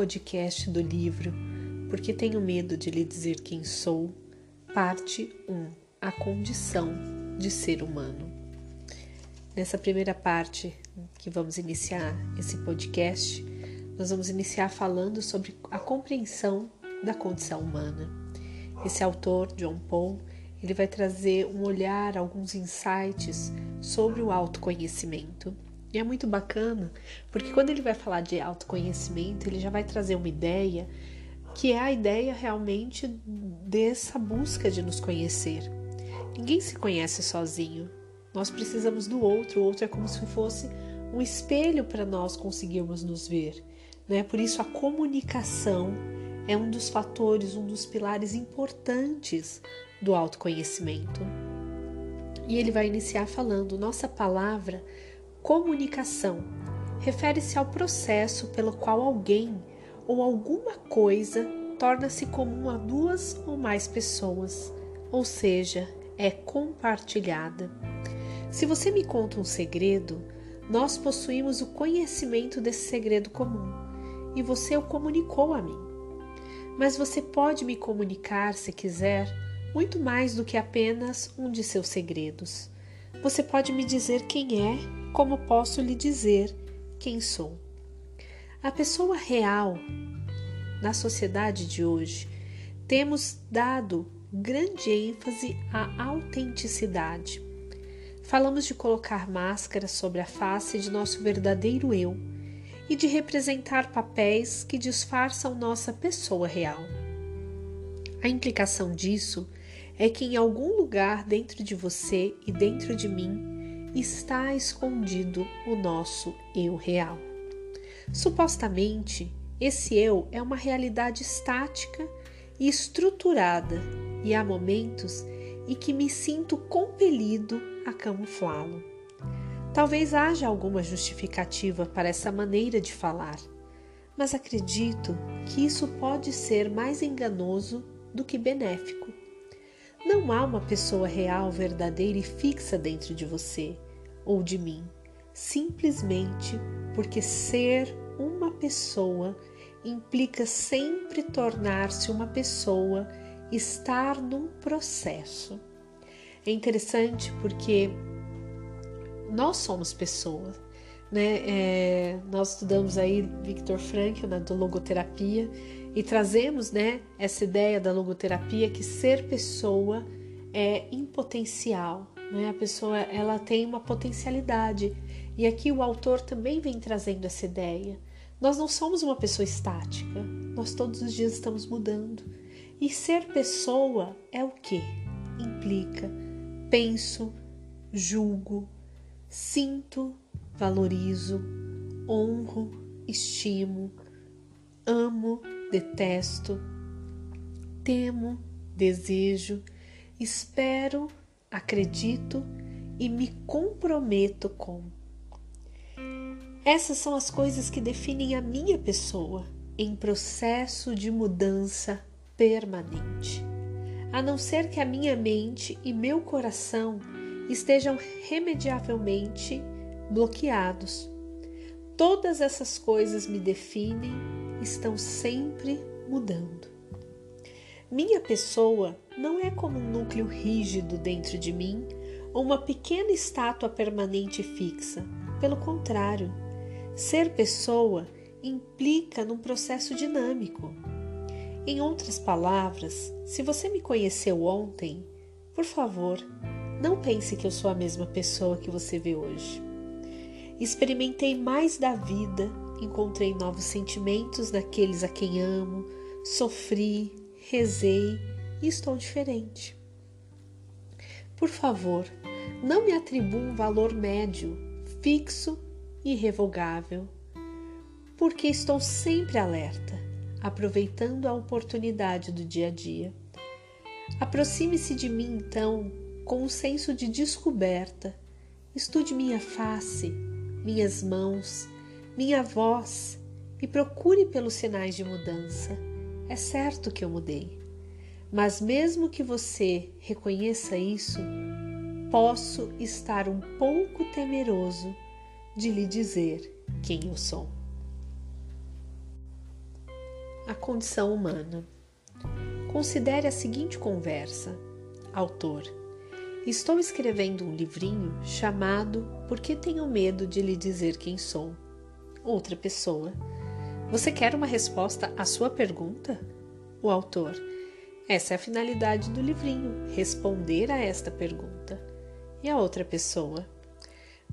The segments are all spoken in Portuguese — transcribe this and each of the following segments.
podcast do livro Porque Tenho Medo de Lhe Dizer Quem Sou, parte 1 A Condição de Ser Humano. Nessa primeira parte que vamos iniciar esse podcast, nós vamos iniciar falando sobre a compreensão da condição humana. Esse autor, John Paul, ele vai trazer um olhar, alguns insights sobre o autoconhecimento e é muito bacana, porque quando ele vai falar de autoconhecimento, ele já vai trazer uma ideia que é a ideia realmente dessa busca de nos conhecer. Ninguém se conhece sozinho. Nós precisamos do outro, o outro é como se fosse um espelho para nós conseguirmos nos ver. Né? Por isso, a comunicação é um dos fatores, um dos pilares importantes do autoconhecimento. E ele vai iniciar falando: nossa palavra Comunicação refere-se ao processo pelo qual alguém ou alguma coisa torna-se comum a duas ou mais pessoas, ou seja, é compartilhada. Se você me conta um segredo, nós possuímos o conhecimento desse segredo comum e você o comunicou a mim. Mas você pode me comunicar, se quiser, muito mais do que apenas um de seus segredos. Você pode me dizer quem é como posso lhe dizer quem sou. A pessoa real na sociedade de hoje temos dado grande ênfase à autenticidade. Falamos de colocar máscaras sobre a face de nosso verdadeiro eu e de representar papéis que disfarçam nossa pessoa real. A implicação disso é que em algum lugar dentro de você e dentro de mim está escondido o nosso eu real. Supostamente, esse eu é uma realidade estática e estruturada, e há momentos em que me sinto compelido a camuflá-lo. Talvez haja alguma justificativa para essa maneira de falar, mas acredito que isso pode ser mais enganoso do que benéfico. Não há uma pessoa real, verdadeira e fixa dentro de você ou de mim, simplesmente porque ser uma pessoa implica sempre tornar-se uma pessoa, estar num processo. É interessante porque nós somos pessoas, né? É, nós estudamos aí Victor Frankl na logoterapia e trazemos, né, essa ideia da logoterapia que ser pessoa é impotencial, né? A pessoa ela tem uma potencialidade e aqui o autor também vem trazendo essa ideia. Nós não somos uma pessoa estática, nós todos os dias estamos mudando. E ser pessoa é o que? Implica penso, julgo, sinto, valorizo, honro, estimo, amo, detesto, temo, desejo, espero, acredito e me comprometo com. Essas são as coisas que definem a minha pessoa em processo de mudança permanente. A não ser que a minha mente e meu coração estejam remediavelmente bloqueados. Todas essas coisas me definem, estão sempre mudando. Minha pessoa não é como um núcleo rígido dentro de mim ou uma pequena estátua permanente fixa. Pelo contrário, ser pessoa implica num processo dinâmico. Em outras palavras, se você me conheceu ontem, por favor, não pense que eu sou a mesma pessoa que você vê hoje. Experimentei mais da vida, encontrei novos sentimentos naqueles a quem amo, sofri, rezei e estou diferente. Por favor, não me atribua um valor médio, fixo e irrevogável, porque estou sempre alerta, aproveitando a oportunidade do dia a dia. Aproxime-se de mim então com um senso de descoberta. Estude minha face, minhas mãos, minha voz e procure pelos sinais de mudança. É certo que eu mudei. Mas mesmo que você reconheça isso, posso estar um pouco temeroso de lhe dizer quem eu sou. a condição humana. Considere a seguinte conversa. Autor: Estou escrevendo um livrinho chamado Por que tenho medo de lhe dizer quem sou? Outra pessoa: Você quer uma resposta à sua pergunta? O autor: Essa é a finalidade do livrinho, responder a esta pergunta. E a outra pessoa: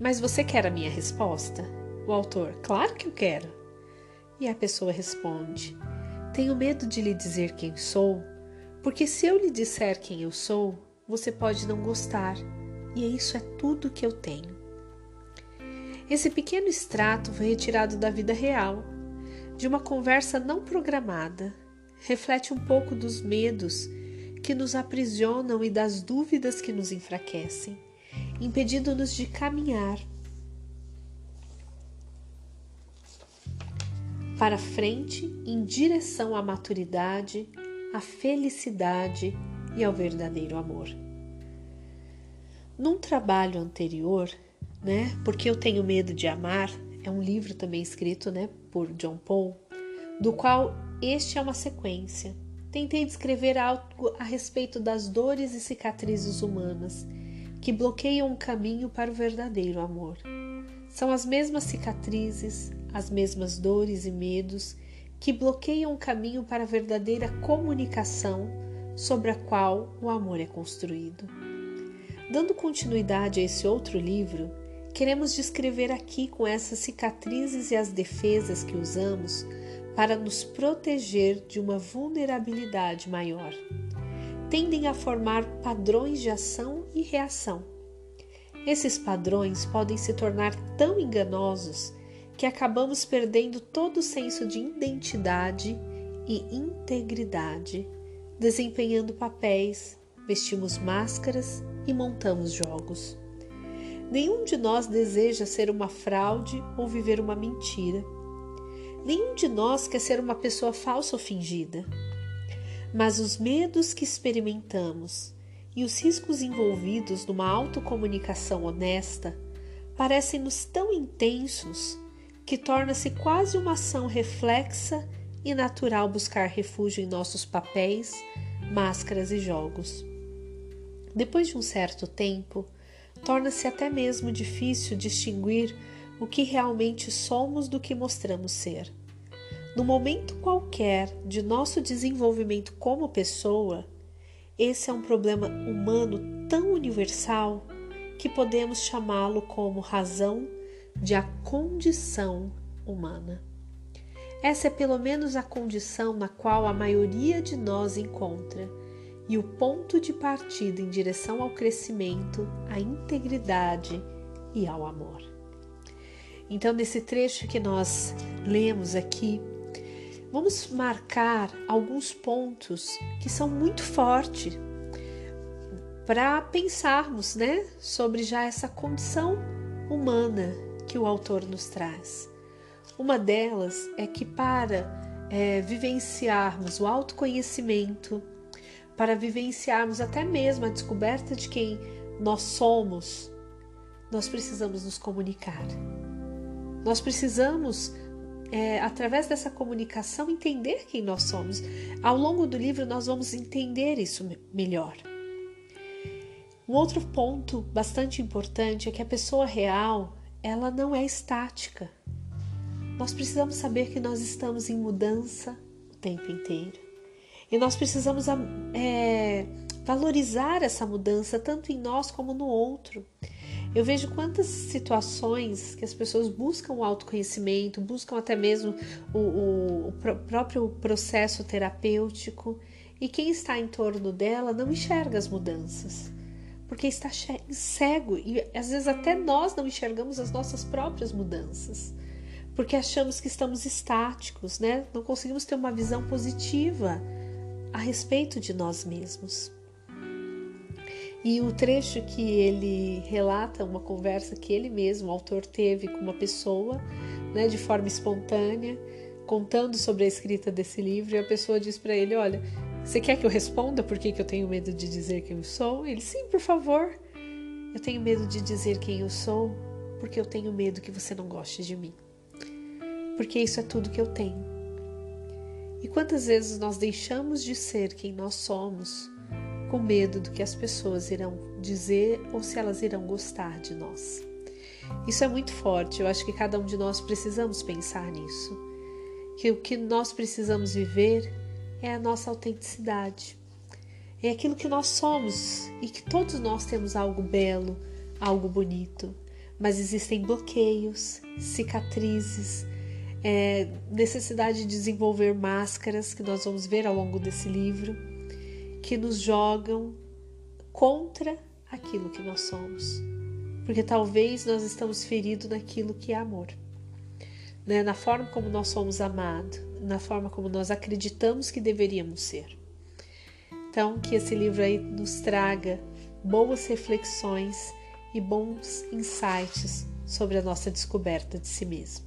Mas você quer a minha resposta? O autor: Claro que eu quero. E a pessoa responde: Tenho medo de lhe dizer quem sou, porque se eu lhe disser quem eu sou, você pode não gostar, e isso é tudo que eu tenho. Esse pequeno extrato foi retirado da vida real, de uma conversa não programada. Reflete um pouco dos medos que nos aprisionam e das dúvidas que nos enfraquecem, impedindo-nos de caminhar para frente em direção à maturidade, à felicidade e ao verdadeiro amor. Num trabalho anterior, né, Porque eu tenho medo de amar, é um livro também escrito, né, por John Paul, do qual este é uma sequência. Tentei descrever algo a respeito das dores e cicatrizes humanas que bloqueiam o caminho para o verdadeiro amor. São as mesmas cicatrizes, as mesmas dores e medos que bloqueiam o caminho para a verdadeira comunicação sobre a qual o amor é construído. Dando continuidade a esse outro livro, queremos descrever aqui com essas cicatrizes e as defesas que usamos para nos proteger de uma vulnerabilidade maior. Tendem a formar padrões de ação e reação. Esses padrões podem se tornar tão enganosos que acabamos perdendo todo o senso de identidade e integridade, desempenhando papéis, vestimos máscaras e montamos jogos. Nenhum de nós deseja ser uma fraude ou viver uma mentira. Nenhum de nós quer ser uma pessoa falsa ou fingida. Mas os medos que experimentamos e os riscos envolvidos numa autocomunicação honesta parecem-nos tão intensos que torna-se quase uma ação reflexa e natural buscar refúgio em nossos papéis, máscaras e jogos. Depois de um certo tempo, torna-se até mesmo difícil distinguir o que realmente somos do que mostramos ser. No momento qualquer de nosso desenvolvimento como pessoa, esse é um problema humano tão universal que podemos chamá-lo como razão de a condição humana. Essa é pelo menos a condição na qual a maioria de nós encontra e o ponto de partida em direção ao crescimento, à integridade e ao amor. Então, nesse trecho que nós lemos aqui, vamos marcar alguns pontos que são muito fortes para pensarmos, né, sobre já essa condição humana que o autor nos traz. Uma delas é que para é, vivenciarmos o autoconhecimento, para vivenciarmos até mesmo a descoberta de quem nós somos, nós precisamos nos comunicar. Nós precisamos, é, através dessa comunicação, entender quem nós somos. Ao longo do livro, nós vamos entender isso melhor. Um outro ponto bastante importante é que a pessoa real ela não é estática. Nós precisamos saber que nós estamos em mudança o tempo inteiro. E nós precisamos é, valorizar essa mudança tanto em nós como no outro. Eu vejo quantas situações que as pessoas buscam o autoconhecimento, buscam até mesmo o, o, o próprio processo terapêutico, e quem está em torno dela não enxerga as mudanças porque está cego e às vezes até nós não enxergamos as nossas próprias mudanças, porque achamos que estamos estáticos, né? Não conseguimos ter uma visão positiva a respeito de nós mesmos. E o trecho que ele relata uma conversa que ele mesmo, o autor, teve com uma pessoa, né, de forma espontânea, contando sobre a escrita desse livro, e a pessoa diz para ele: Olha, você quer que eu responda por que, que eu tenho medo de dizer quem eu sou? Ele, sim, por favor. Eu tenho medo de dizer quem eu sou porque eu tenho medo que você não goste de mim. Porque isso é tudo que eu tenho. E quantas vezes nós deixamos de ser quem nós somos com medo do que as pessoas irão dizer ou se elas irão gostar de nós? Isso é muito forte, eu acho que cada um de nós precisamos pensar nisso. Que o que nós precisamos viver é a nossa autenticidade. É aquilo que nós somos e que todos nós temos algo belo, algo bonito, mas existem bloqueios, cicatrizes, é, necessidade de desenvolver máscaras que nós vamos ver ao longo desse livro, que nos jogam contra aquilo que nós somos, porque talvez nós estamos feridos naquilo que é amor, né? na forma como nós somos amados, na forma como nós acreditamos que deveríamos ser. Então, que esse livro aí nos traga boas reflexões e bons insights sobre a nossa descoberta de si mesmo.